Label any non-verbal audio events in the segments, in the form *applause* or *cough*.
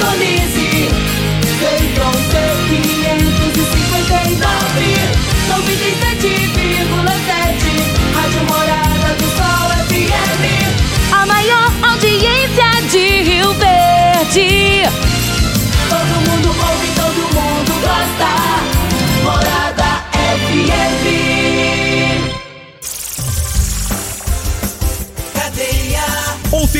Indonésia.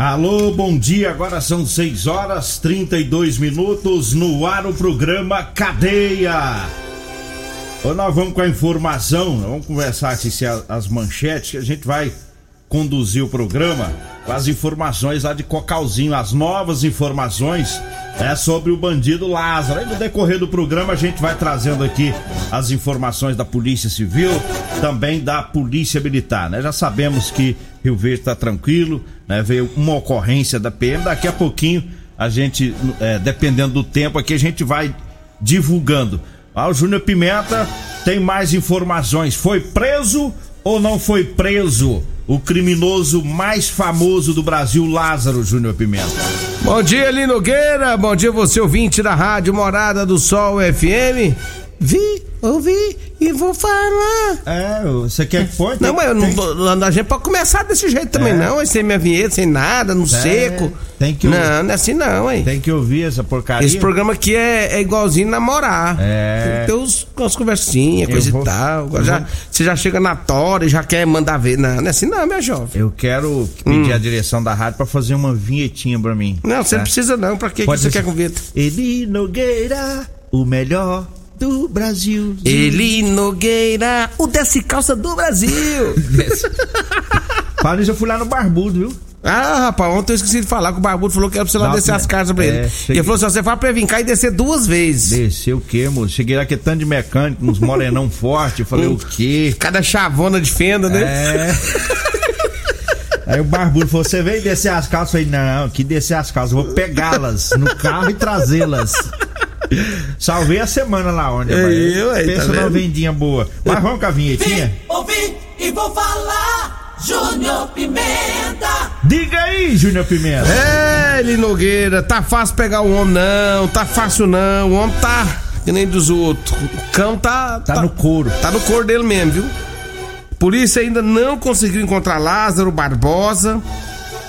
Alô, bom dia. Agora são 6 horas 32 minutos no ar o programa Cadeia. Hoje nós vamos com a informação, vamos conversar aqui se as manchetes que a gente vai conduzir o programa com as informações lá de Cocalzinho, as novas informações é sobre o bandido Lázaro. Aí no decorrer do programa a gente vai trazendo aqui as informações da Polícia Civil, também da Polícia Militar, né? Já sabemos que Rio Verde está tranquilo, né? Veio uma ocorrência da PM, daqui a pouquinho a gente, é, dependendo do tempo aqui, a gente vai divulgando. Ah, o Júnior Pimenta tem mais informações. Foi preso ou não foi preso o criminoso mais famoso do Brasil, Lázaro Júnior Pimenta? Bom dia, Eli Nogueira. Bom dia, você ouvinte da Rádio Morada do Sol FM. Vi, ouvi e vou falar. É, você quer que põe? Não, mas eu não tô, a gente pode começar desse jeito também, É. não, sem minha vinheta, sem nada, no seco. tem que- Não, não é assim não, hein. Tem que ouvir essa porcaria. Esse programa aqui é, é igualzinho namorar. É. Tem que ter uns, umas conversinhas, Eu coisa vou- e tal. Já, Você já chega na tora e já quer mandar ver. Não, não é assim não, minha jovem. Eu quero pedir a direção da rádio pra fazer uma vinhetinha pra mim. Não, você não tá? precisa não. Pra que, que você ser- quer com vinheta? Eli Nogueira, o melhor do Brasil. Eli Nogueira, o desce calça do Brasil. *laughs* Fala isso, eu fui lá no Barbudo, viu? Ah, rapaz, ontem eu esqueci de falar que o Barbudo falou que era pra você lá descer as cartas pra ele. É, E cheguei- ele falou assim: você vai pra vir cá e descer duas vezes. Desceu o quê, moço? Cheguei lá que é tanto de mecânico, uns morenão *laughs* forte. Eu falei, o quê? Cada chavona de fenda, né? É. Aí o barbudo falou: você veio descer as calças? Eu falei, não, que descer as calças, eu vou pegá-las no carro e trazê-las. Salvei a semana lá onde. É eu, aí, Pensa tá numa vendo? vendinha boa. Mas vamos com a vinhetinha? Vim, ouvi e vou falar. Júnior Pimenta. Diga aí, Júnior Pimenta. É, Eli Nogueira, tá fácil pegar o homem, não, tá fácil não. O homem tá que nem dos outros. O cão tá. Tá no couro. Tá no couro dele mesmo, viu? Polícia ainda não conseguiu encontrar Lázaro Barbosa.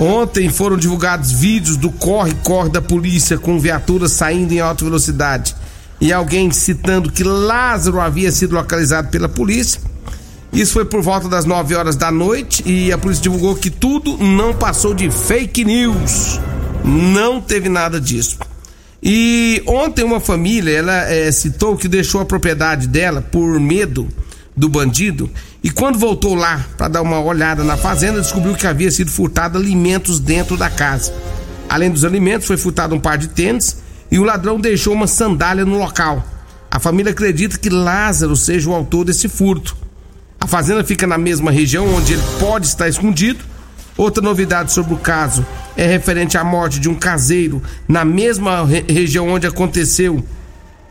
Ontem foram divulgados vídeos do corre-corre da polícia com viaturas saindo em alta velocidade e alguém citando que Lázaro havia sido localizado pela polícia. Isso foi por volta das 9 horas da noite e a polícia divulgou que tudo não passou de fake news. Não teve nada disso. E ontem uma família, ela eh, citou que deixou a propriedade dela por medo do bandido e quando voltou lá para dar uma olhada na fazenda, descobriu que havia sido furtado alimentos dentro da casa. Além dos alimentos, foi furtado um par de tênis e o ladrão deixou uma sandália no local. A família acredita que Lázaro seja o autor desse furto. A fazenda fica na mesma região onde ele pode estar escondido. Outra novidade sobre o caso é referente à morte de um caseiro na mesma re- região onde aconteceu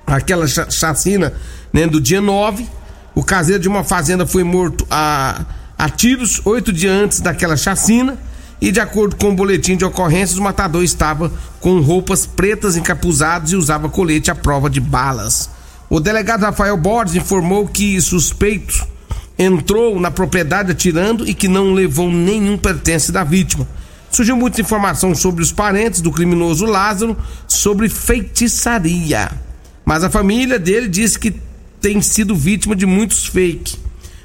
aquela cha- chacina né, do dia 9. O caseiro de uma fazenda foi morto a, a tiros oito dias antes daquela chacina. E de acordo com o boletim de ocorrências, o matador estava com roupas pretas encapuzadas e usava colete à prova de balas. O delegado Rafael Borges informou que suspeito entrou na propriedade atirando e que não levou nenhum pertence da vítima. surgiu muita informação sobre os parentes do criminoso Lázaro sobre feitiçaria. Mas a família dele disse que tem sido vítima de muitos fake.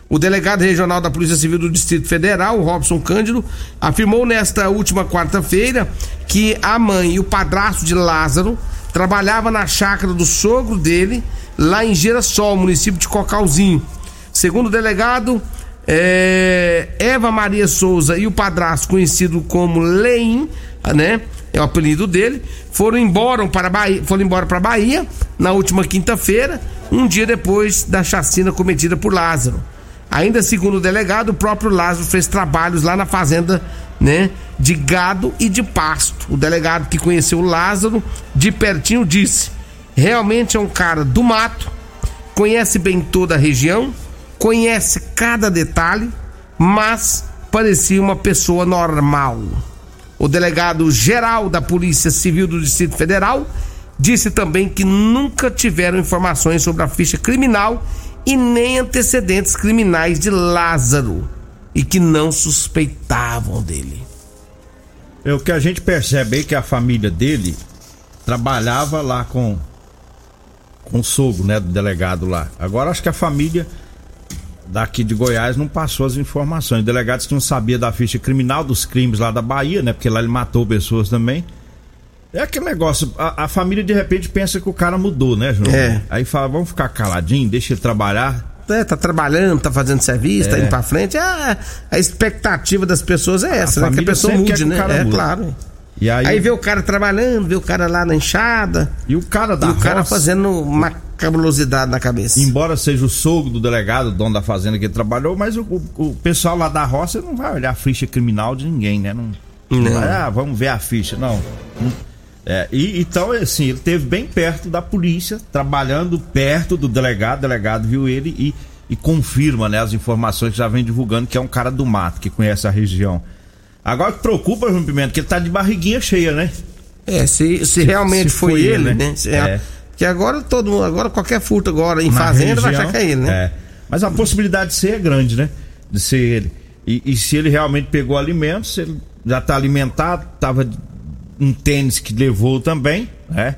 O delegado regional da Polícia Civil do Distrito Federal, Robson Cândido, afirmou nesta última quarta-feira que a mãe e o padrasto de Lázaro trabalhavam na chácara do sogro dele, lá em Girassol, município de Cocalzinho. Segundo o delegado, é, Eva Maria Souza e o padrasto, conhecido como Leim, né? É o apelido dele, foram embora para Bahia, foram embora para Bahia na última quinta-feira, um dia depois da chacina cometida por Lázaro. Ainda segundo o delegado, o próprio Lázaro fez trabalhos lá na fazenda, né, de gado e de pasto. O delegado que conheceu Lázaro de pertinho disse: "Realmente é um cara do mato, conhece bem toda a região, conhece cada detalhe, mas parecia uma pessoa normal." O delegado geral da Polícia Civil do Distrito Federal disse também que nunca tiveram informações sobre a ficha criminal e nem antecedentes criminais de Lázaro e que não suspeitavam dele. É o que a gente percebe aí que a família dele trabalhava lá com com o sogro, né, do delegado lá. Agora acho que a família daqui de Goiás não passou as informações. Delegados que não sabia da ficha criminal dos crimes lá da Bahia, né, porque lá ele matou pessoas também. É aquele negócio, a, a, família de repente pensa que o cara mudou, né, João? É. Aí fala, vamos ficar caladinho, deixa ele trabalhar. É, tá trabalhando, tá fazendo serviço, é. tá indo pra frente. A, a expectativa das pessoas é essa, a né? Que a pessoa mude, né? É, muda. claro. E aí... aí vê o cara trabalhando, vê o cara lá na enxada. E o cara da E o cara fazendo uma cabulosidade na cabeça. Embora seja o sogro do delegado, dono da fazenda que ele trabalhou, mas o, o, o pessoal lá da roça não vai olhar a ficha criminal de ninguém, né? Não, não. Vai, ah, vamos ver a ficha. Não. não é, e, então, assim, ele esteve bem perto da polícia, trabalhando perto do delegado, o delegado viu ele e, e confirma né, as informações que já vem divulgando que é um cara do mato, que conhece a região. Agora que preocupa, João Pimenta, que ele tá de barriguinha cheia, né? É, se, se realmente se foi, foi, ele, né? né? É. Que agora todo mundo, agora qualquer furto agora em Na fazenda região, vai achar que é ele, né? É. Mas a possibilidade de ser é grande, né? De ser ele. E, e se ele realmente pegou alimentos, ele já tá alimentado, tava um tênis que levou também, né?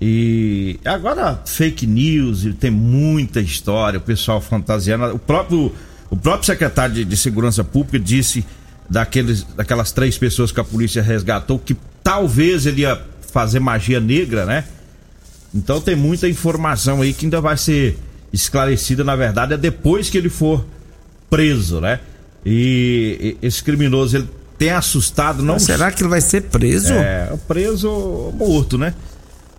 E agora fake news, tem muita história, o pessoal fantasiando. O próprio, o próprio secretário de, de Segurança Pública disse daqueles, daquelas três pessoas que a polícia resgatou que talvez ele ia fazer magia negra, né? Então tem muita informação aí que ainda vai ser esclarecida, na verdade, é depois que ele for preso, né? E, esse criminoso ele tem assustado, não. Mas será que ele vai ser preso? É, preso morto, né?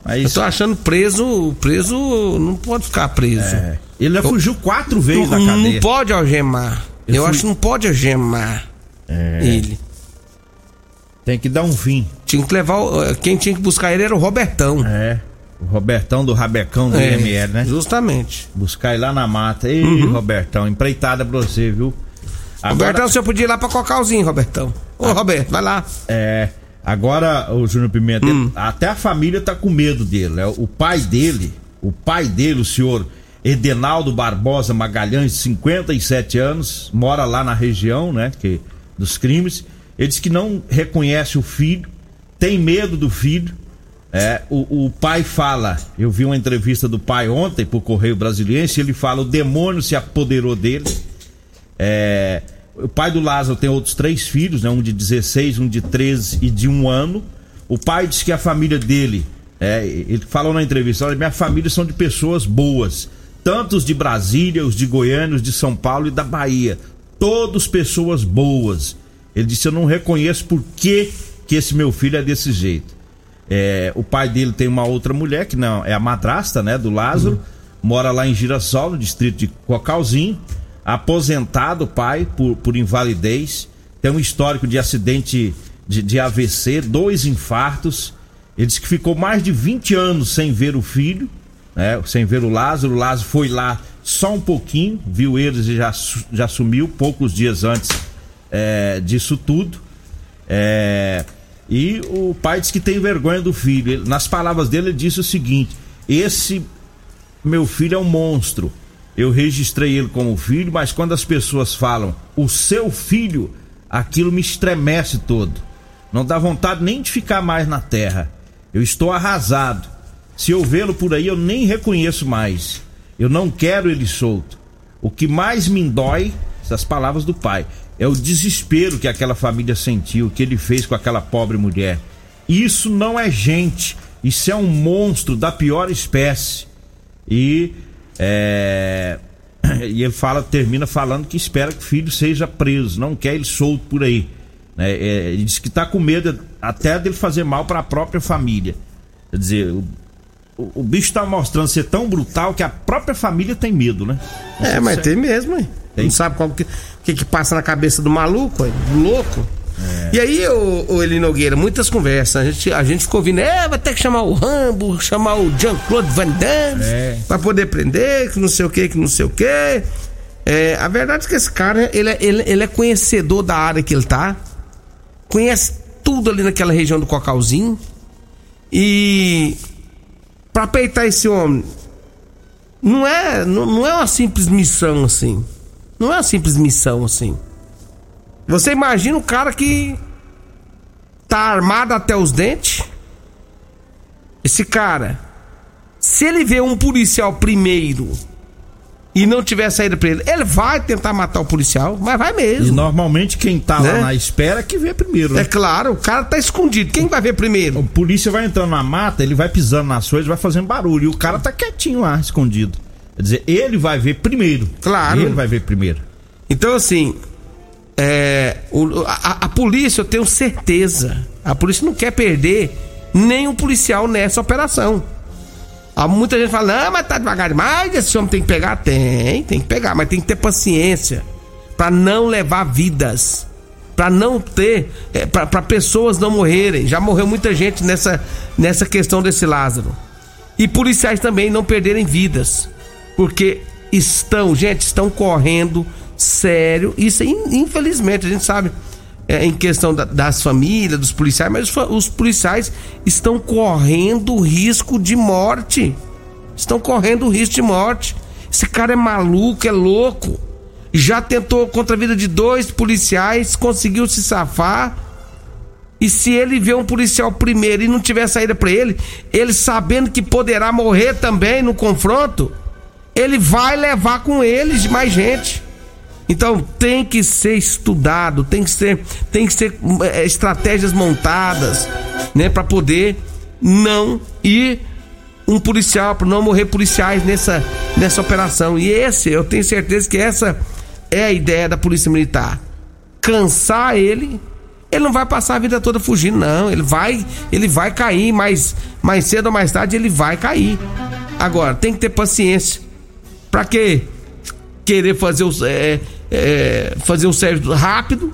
Mas... Eu tô achando preso, preso não pode ficar preso. É. Ele já fugiu quatro vezes não, da cadeia. Não pode algemar. Eu, Eu acho que não pode algemar é. ele. Tem que dar um fim. Tinha que levar. Quem tinha que buscar ele era o Robertão. É. O Robertão do Rabecão do é, IML, né? Justamente. Buscar ele lá na mata. Ei, uhum. Robertão, empreitada pra você, viu? Agora... Robertão, você podia ir lá pra Cocalzinho, Robertão. Ô, ah, Roberto, vai lá. É. Agora, o Júnior Pimenta, hum. até a família tá com medo dele. Né? O pai dele, o pai dele, o senhor Edenaldo Barbosa Magalhães, 57 anos, mora lá na região, né? Que, dos crimes. Ele diz que não reconhece o filho, tem medo do filho. É, o, o pai fala, eu vi uma entrevista do pai ontem pro Correio Brasiliense, ele fala: o demônio se apoderou dele. É, o pai do Lázaro tem outros três filhos, né? Um de 16, um de 13 e de um ano. O pai diz que a família dele, é, ele falou na entrevista, olha, minha família são de pessoas boas. Tantos de Brasília, os de Goiânia, os de São Paulo e da Bahia. Todos pessoas boas. Ele disse, eu não reconheço por que, que esse meu filho é desse jeito. É, o pai dele tem uma outra mulher, que não é a madrasta, né, do Lázaro. Uhum. Mora lá em Girassol, no distrito de Cocalzinho aposentado pai por, por invalidez, tem um histórico de acidente de, de AVC, dois infartos. Ele disse que ficou mais de 20 anos sem ver o filho, né, sem ver o Lázaro. O Lázaro foi lá só um pouquinho, viu eles e já, já sumiu poucos dias antes é, disso tudo. É, e o pai disse que tem vergonha do filho. Ele, nas palavras dele, ele disse o seguinte: Esse meu filho é um monstro eu registrei ele como filho, mas quando as pessoas falam o seu filho, aquilo me estremece todo. Não dá vontade nem de ficar mais na terra. Eu estou arrasado. Se eu vê-lo por aí, eu nem reconheço mais. Eu não quero ele solto. O que mais me dói, essas palavras do pai, é o desespero que aquela família sentiu, que ele fez com aquela pobre mulher. Isso não é gente, isso é um monstro da pior espécie. E é, *clears throat* e ele fala, termina falando que espera que o filho seja preso, não quer ele solto por aí. É, é, ele diz que está com medo até dele fazer mal para a própria família. Quer dizer, o, o, o bicho está mostrando ser tão brutal que a própria família tem medo, né? Não é, mas tem mesmo, hein? Não sabe qual que, que, que passa na cabeça do maluco, do louco. É. E aí, o, o Eli Nogueira, muitas conversas. A gente, a gente ficou ouvindo, é, vai ter que chamar o Rambo, chamar o Jean-Claude Van Damme é. pra poder prender, que não sei o que, que não sei o que. É, a verdade é que esse cara, ele, é, ele, ele é conhecedor da área que ele tá, conhece tudo ali naquela região do Cocalzinho. E pra peitar esse homem, não é, não, não é uma simples missão assim. Não é uma simples missão assim. Você imagina o cara que tá armado até os dentes? Esse cara, se ele vê um policial primeiro e não tiver saída pra ele, ele vai tentar matar o policial, mas vai mesmo. E normalmente quem tá né? lá na espera é que vê primeiro. Né? É claro, o cara tá escondido. Quem vai ver primeiro? O polícia vai entrando na mata, ele vai pisando nas coisas, vai fazendo barulho. E o cara tá quietinho lá, escondido. Quer dizer, ele vai ver primeiro. Claro. Ele vai ver primeiro. Então, assim, é, o, a, a, polícia, eu tenho certeza, a polícia não quer perder nenhum policial nessa operação. Há muita gente fala, não, mas tá devagar demais, esse homem tem que pegar. Tem, tem que pegar, mas tem que ter paciência para não levar vidas. para não ter, é, para pessoas não morrerem. Já morreu muita gente nessa, nessa questão desse Lázaro. E policiais também não perderem vidas. Porque estão, gente, estão correndo sério. Isso, infelizmente, a gente sabe é, em questão da, das famílias, dos policiais, mas os, os policiais estão correndo risco de morte. Estão correndo risco de morte. Esse cara é maluco, é louco. Já tentou contra a vida de dois policiais, conseguiu se safar. E se ele vê um policial primeiro e não tiver saída para ele, ele sabendo que poderá morrer também no confronto, ele vai levar com eles mais gente. Então tem que ser estudado, tem que ser, tem que ser é, estratégias montadas, né, para poder não ir um policial, para não morrer policiais nessa nessa operação. E esse, eu tenho certeza que essa é a ideia da Polícia Militar. Cansar ele, ele não vai passar a vida toda fugindo, não. Ele vai, ele vai cair, mas mais cedo ou mais tarde ele vai cair. Agora, tem que ter paciência. Para quê? Querer fazer os é, é, fazer um serviço rápido,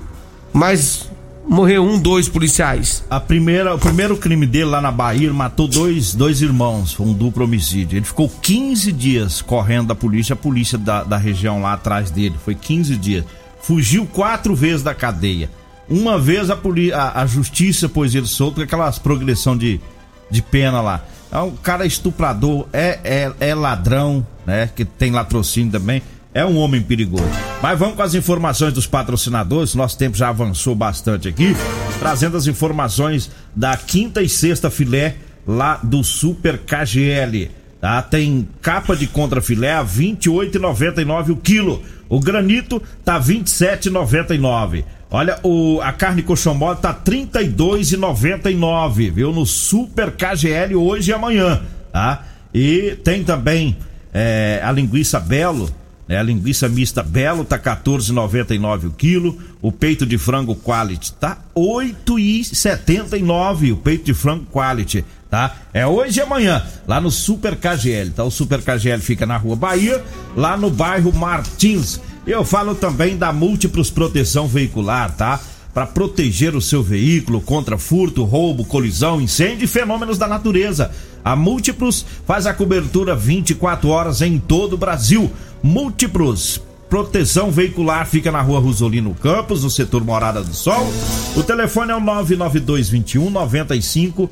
mas morreu um, dois policiais. A primeira, o primeiro crime dele lá na Bahia, ele matou dois, dois irmãos, foi um duplo homicídio. Ele ficou 15 dias correndo da polícia, a polícia da, da região lá atrás dele, foi 15 dias. Fugiu quatro vezes da cadeia. Uma vez a, a, a justiça pôs ele solto com aquelas progressão de, de pena lá. É um cara estuprador, é, é, é ladrão, né? Que tem latrocínio também é um homem perigoso. Mas vamos com as informações dos patrocinadores. Nosso tempo já avançou bastante aqui, trazendo as informações da quinta e sexta filé lá do Super KGL. Tá? Tem capa de contrafilé a 28,99 o quilo. O granito tá 27,99. Olha, o, a carne coxão mole tá 32,99, viu? No Super KGL hoje e amanhã, tá? E tem também é, a linguiça Belo, é, a linguiça mista Belo tá 14,99 o quilo. O peito de frango quality tá 8,79 o peito de frango quality, tá? É hoje e amanhã, lá no Super KGL, tá? O Super KGL fica na Rua Bahia, lá no bairro Martins. Eu falo também da Múltiplos Proteção Veicular, tá? Para proteger o seu veículo contra furto, roubo, colisão, incêndio e fenômenos da natureza. A Múltiplos faz a cobertura 24 horas em todo o Brasil Múltiplos. Proteção veicular fica na rua Rosolino Campos, no setor Morada do Sol. O telefone é o 99221 9500.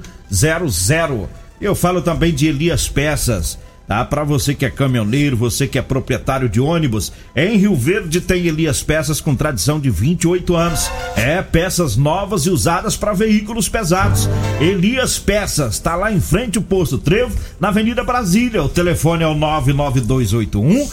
Eu falo também de Elias Peças. Tá? Para você que é caminhoneiro, você que é proprietário de ônibus, em Rio Verde tem Elias Peças com tradição de 28 anos. É, peças novas e usadas para veículos pesados. Elias Peças, tá lá em frente o posto Trevo, na Avenida Brasília. O telefone é o 99281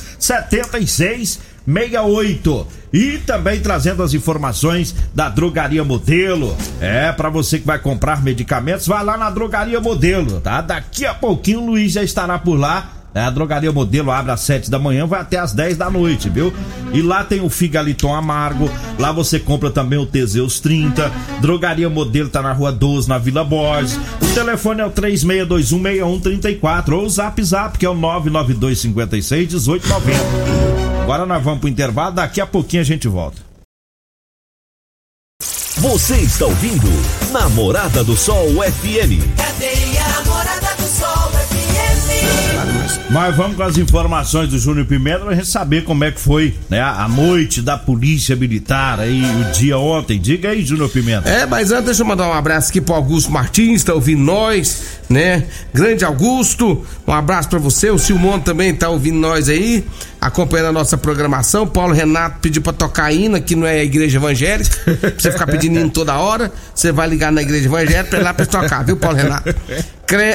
7668. E também trazendo as informações da Drogaria Modelo. É, para você que vai comprar medicamentos, vai lá na Drogaria Modelo, tá? Daqui a pouquinho o Luiz já estará por lá. É, a Drogaria Modelo abre às 7 da manhã, vai até às 10 da noite, viu? E lá tem o Figaliton Amargo, lá você compra também o Teseus 30. Drogaria Modelo tá na rua 12, na Vila Borges. O telefone é o 36216134 ou o Zap Zap, que é o 992561890. Agora nós vamos pro intervalo, daqui a pouquinho a gente volta. Você está ouvindo Namorada do Sol FM. Cadeia Namorada do Sol FM. Mas vamos com as informações do Júnior Pimenta pra gente saber como é que foi, né? A noite da Polícia Militar aí, o dia ontem. Diga aí, Júnior Pimenta. É, mas antes deixa eu mandar um abraço aqui pro Augusto Martins, tá ouvindo nós, né? Grande Augusto, um abraço pra você. O Silmon também tá ouvindo nós aí, acompanhando a nossa programação. Paulo Renato pediu pra tocar hino, que não é a igreja evangélica. pra você ficar pedindo hino toda hora, você vai ligar na igreja evangélica pra ir lá pra tocar, viu, Paulo Renato?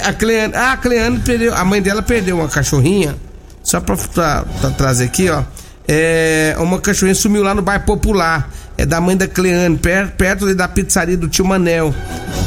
A Cleane, ah, a Cleane perdeu, a mãe dela perdeu uma cachorrinha, só pra, pra- pra trazer aqui, ó. É, uma cachorrinha sumiu lá no bairro Popular. É da mãe da Cleane, per- perto da pizzaria do tio Manel.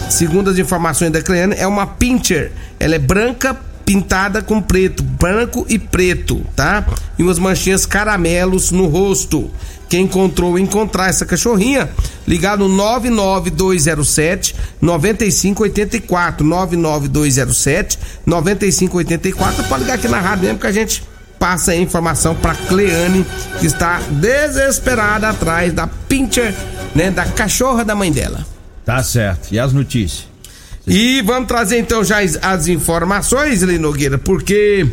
Segundo as informações da Cleane, é uma pincher. Ela é branca, pintada com preto, branco e preto, tá? E umas manchinhas caramelos no rosto. Quem encontrou encontrar essa cachorrinha, ligado no 99207 9584 99207 9584, pode ligar aqui na rádio mesmo que a gente passa a informação para Cleane, que está desesperada atrás da pincher, né, da cachorra da mãe dela. Tá certo. E as notícias? E vamos trazer então já as, informações, Eli Nogueira, porque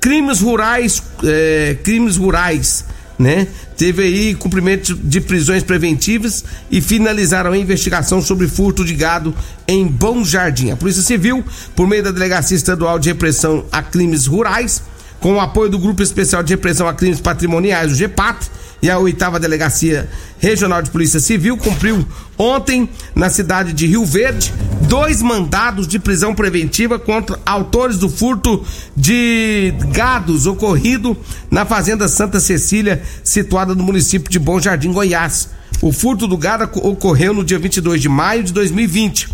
crimes rurais, é, crimes rurais, né? Teve aí cumprimento de prisões preventivas e finalizaram a investigação sobre furto de gado em Bom Jardim. A Polícia Civil, por meio da Delegacia Estadual de Repressão a Crimes Rurais, com o apoio do Grupo Especial de Repressão a Crimes Patrimoniais, o GEPAT, e a oitava Delegacia Regional de Polícia Civil cumpriu ontem na cidade de Rio Verde dois mandados de prisão preventiva contra autores do furto de gados ocorrido na Fazenda Santa Cecília, situada no município de Bom Jardim, Goiás. O furto do gado ocorreu no dia 22 de maio de 2020.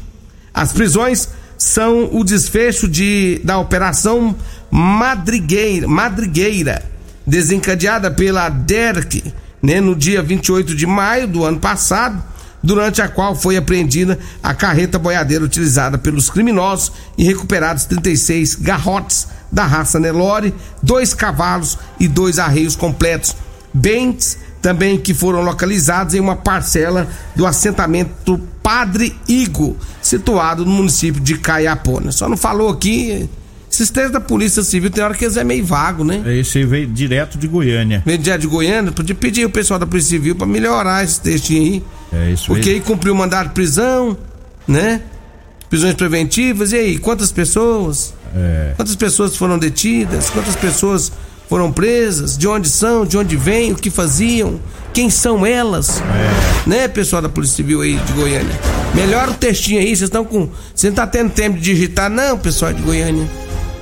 As prisões são o desfecho de, da operação Madrigueira, Madrigueira desencadeada pela DERC né, no dia 28 de maio do ano passado, durante a qual foi apreendida a carreta boiadeira utilizada pelos criminosos e recuperados 36 garrotes da raça Nelore, dois cavalos e dois arreios completos, bens também que foram localizados em uma parcela do assentamento Padre Igo, situado no município de Caiapona. Só não falou aqui esses três da Polícia Civil tem hora que eles é meio vago, né? Esse aí veio direto de Goiânia. Veio direto de Goiânia, podia pedir o pessoal da Polícia Civil pra melhorar esse textinho aí. É isso Porque aí. aí cumpriu o mandado de prisão, né? Prisões preventivas, e aí, quantas pessoas? É. Quantas pessoas foram detidas? Quantas pessoas foram presas? De onde são? De onde vêm? O que faziam? Quem são elas? É. Né, pessoal da Polícia Civil aí de Goiânia? Melhora o textinho aí, vocês estão com. Você não tá tendo tempo de digitar, não, pessoal de Goiânia.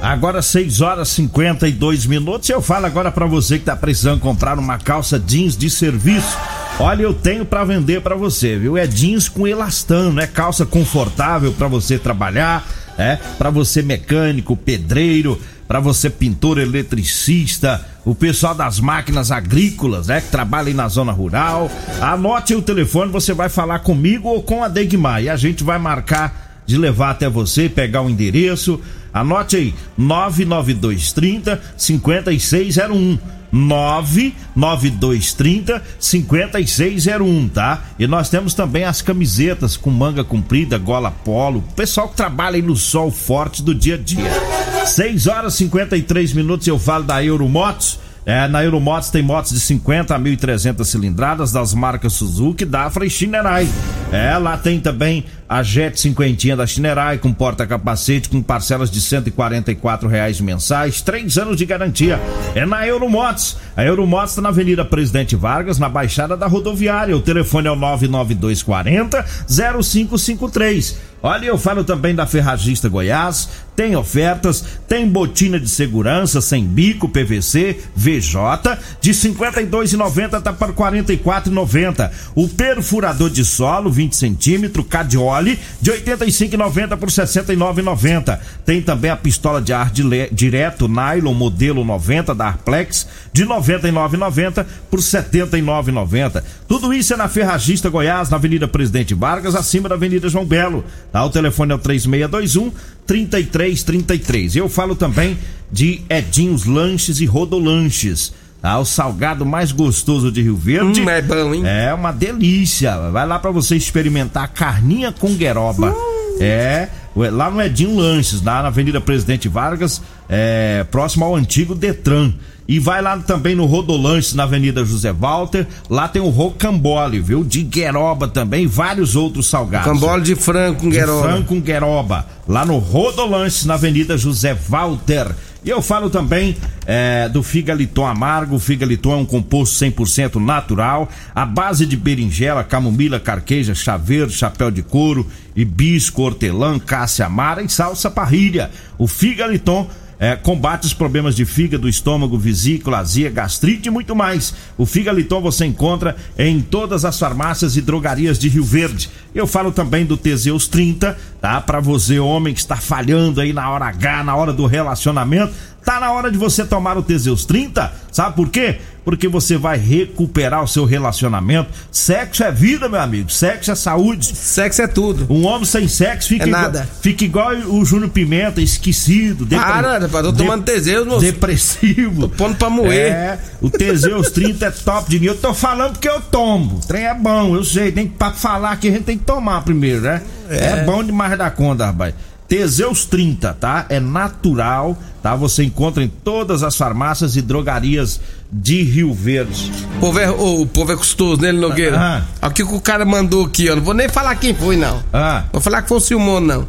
Agora 6 horas e 52 minutos. Eu falo agora pra você que tá precisando comprar uma calça jeans de serviço. Olha, eu tenho pra vender pra você, viu? É jeans com elastano, é calça confortável pra você trabalhar, é? Pra você mecânico, pedreiro, pra você pintor, eletricista, o pessoal das máquinas agrícolas, né, que trabalha na zona rural. Anote o telefone, você vai falar comigo ou com a Degmar e a gente vai marcar de levar até você, pegar o endereço. Anote aí, 99230 5601. 99230 5601, tá? E nós temos também as camisetas com manga comprida, gola polo. Pessoal que trabalha aí no sol forte do dia a dia. 6 horas e 53 minutos eu falo da Euromotos. É, na Euromotos tem motos de 50 a 1.300 cilindradas das marcas Suzuki, Dafra e Shinerai. É, lá tem também a Jet cinquentinha da Shinerai com porta-capacete com parcelas de 144 reais mensais, três anos de garantia. É na Euromotos. A Euromotos está na Avenida Presidente Vargas, na Baixada da Rodoviária. O telefone é o 99240 0553. Olha, eu falo também da Ferragista Goiás, tem ofertas, tem botina de segurança sem bico PVC VJ de 52,90 tá para 44,90. O perfurador de solo 20 centímetros Cadioli de 85,90 por 69,90. Tem também a pistola de ar direto nylon modelo 90 da Arplex de 99,90 por 79,90. Tudo isso é na Ferragista Goiás, na Avenida Presidente Vargas, acima da Avenida João Belo. Tá? O telefone é o 3621 3333. Eu falo também de Edinhos Lanches e Rodolanches. Tá? O salgado mais gostoso de Rio Verde. Hum, é bom, hein? É uma delícia. Vai lá para você experimentar carninha com gueroba. Hum. É, lá no Edinho Lanches, lá na Avenida Presidente Vargas, é, próximo ao antigo Detran. E vai lá também no Rodolanches, na Avenida José Walter. Lá tem o Rocambole, viu? De Gueroba também, vários outros salgados. Rocambole de frango com Gueroba. De frango com Gueroba. Lá no Rodolanches, na Avenida José Walter. E eu falo também é, do Figaliton Amargo. O Figaliton é um composto 100% natural, à base de berinjela, camomila, carqueja, chaveiro, chapéu de couro, hibisco, hortelã, cássia amara e salsa parrilha. O Figaliton é, combate os problemas de fígado, estômago, vesícula, azia, gastrite e muito mais. O Figaliton você encontra em todas as farmácias e drogarias de Rio Verde. Eu falo também do Teseus 30, tá? Para você, homem que está falhando aí na hora H, na hora do relacionamento, tá na hora de você tomar o Teseus 30. Sabe por quê? porque você vai recuperar o seu relacionamento. Sexo é vida, meu amigo. Sexo é saúde. Sexo é tudo. Um homem sem sexo fica, é igual, nada. fica igual o Júnior Pimenta, esquecido. Depre... Para, rapaz, tô tomando de... Teseus, moço. Depressivo. Tô pondo pra moer. É, o Teseus 30 é top de mim. Eu tô falando porque eu tomo. O trem é bom, eu sei. Tem pra falar que a gente tem que tomar primeiro, né? É, é bom demais da conta, rapaz. Teseus 30, tá? É natural, tá? Você encontra em todas as farmácias e drogarias de Rio Verde. O povo é, o povo é custoso, né, Nogueira? Ah. Aqui que o cara mandou aqui, ó. Não vou nem falar quem foi, não. Ah. Vou falar que foi o Silmone, não.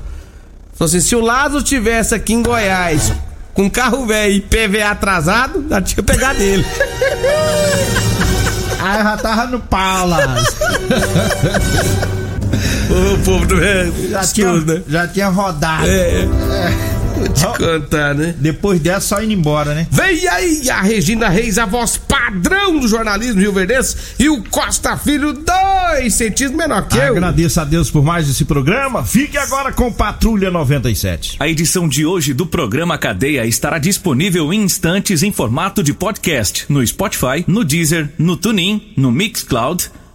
Falou assim: se o Lázaro tivesse aqui em Goiás com carro velho e PVA atrasado, já tinha pegado ele. Aí *laughs* eu já tava no pau, Lázaro. *laughs* o povo do é, já, tinha, né? já tinha rodado. É. é. Vou te contar, né? Depois dessa, só indo embora, né? Vem aí a Regina Reis, a voz padrão do jornalismo Rio Verdense, e o Costa Filho, dois centímetros menor que eu. Agradeço a Deus por mais esse programa. Fique agora com Patrulha 97. A edição de hoje do programa Cadeia estará disponível em instantes em formato de podcast no Spotify, no Deezer, no TuneIn, no Mixcloud